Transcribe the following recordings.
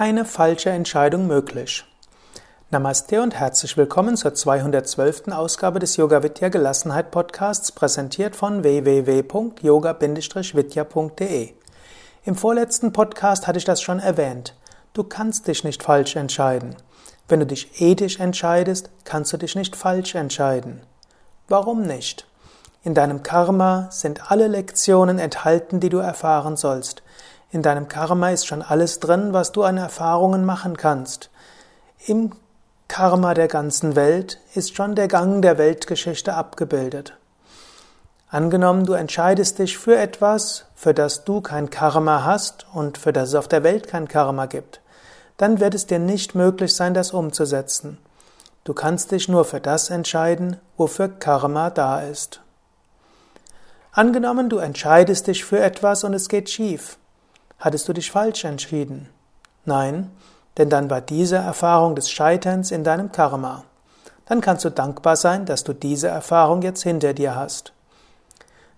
keine falsche Entscheidung möglich. Namaste und herzlich willkommen zur 212. Ausgabe des Yoga Vidya Gelassenheit Podcasts, präsentiert von www.yoga-vidya.de. Im vorletzten Podcast hatte ich das schon erwähnt. Du kannst dich nicht falsch entscheiden. Wenn du dich ethisch entscheidest, kannst du dich nicht falsch entscheiden. Warum nicht? In deinem Karma sind alle Lektionen enthalten, die du erfahren sollst. In deinem Karma ist schon alles drin, was du an Erfahrungen machen kannst. Im Karma der ganzen Welt ist schon der Gang der Weltgeschichte abgebildet. Angenommen, du entscheidest dich für etwas, für das du kein Karma hast und für das es auf der Welt kein Karma gibt, dann wird es dir nicht möglich sein, das umzusetzen. Du kannst dich nur für das entscheiden, wofür Karma da ist. Angenommen, du entscheidest dich für etwas und es geht schief. Hattest du dich falsch entschieden? Nein, denn dann war diese Erfahrung des Scheiterns in deinem Karma. Dann kannst du dankbar sein, dass du diese Erfahrung jetzt hinter dir hast.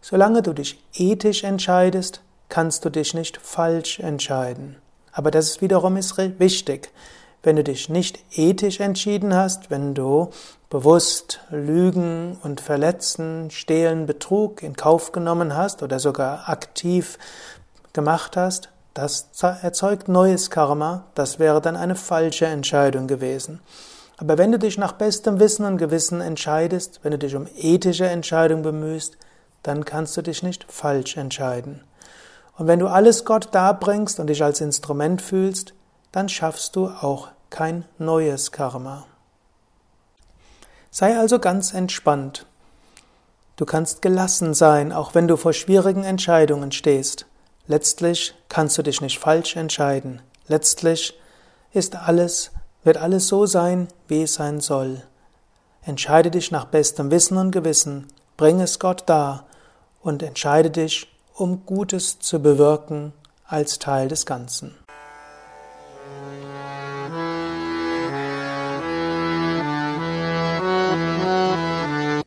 Solange du dich ethisch entscheidest, kannst du dich nicht falsch entscheiden. Aber das ist wiederum ist wichtig. Wenn du dich nicht ethisch entschieden hast, wenn du bewusst Lügen und Verletzen, Stehlen, Betrug in Kauf genommen hast oder sogar aktiv gemacht hast, das erzeugt neues Karma, das wäre dann eine falsche Entscheidung gewesen. Aber wenn du dich nach bestem Wissen und Gewissen entscheidest, wenn du dich um ethische Entscheidungen bemühst, dann kannst du dich nicht falsch entscheiden. Und wenn du alles Gott darbringst und dich als Instrument fühlst, dann schaffst du auch kein neues Karma. Sei also ganz entspannt. Du kannst gelassen sein, auch wenn du vor schwierigen Entscheidungen stehst. Letztlich kannst du dich nicht falsch entscheiden. Letztlich ist alles, wird alles so sein, wie es sein soll. Entscheide dich nach bestem Wissen und Gewissen, bring es Gott dar und entscheide dich, um Gutes zu bewirken als Teil des Ganzen.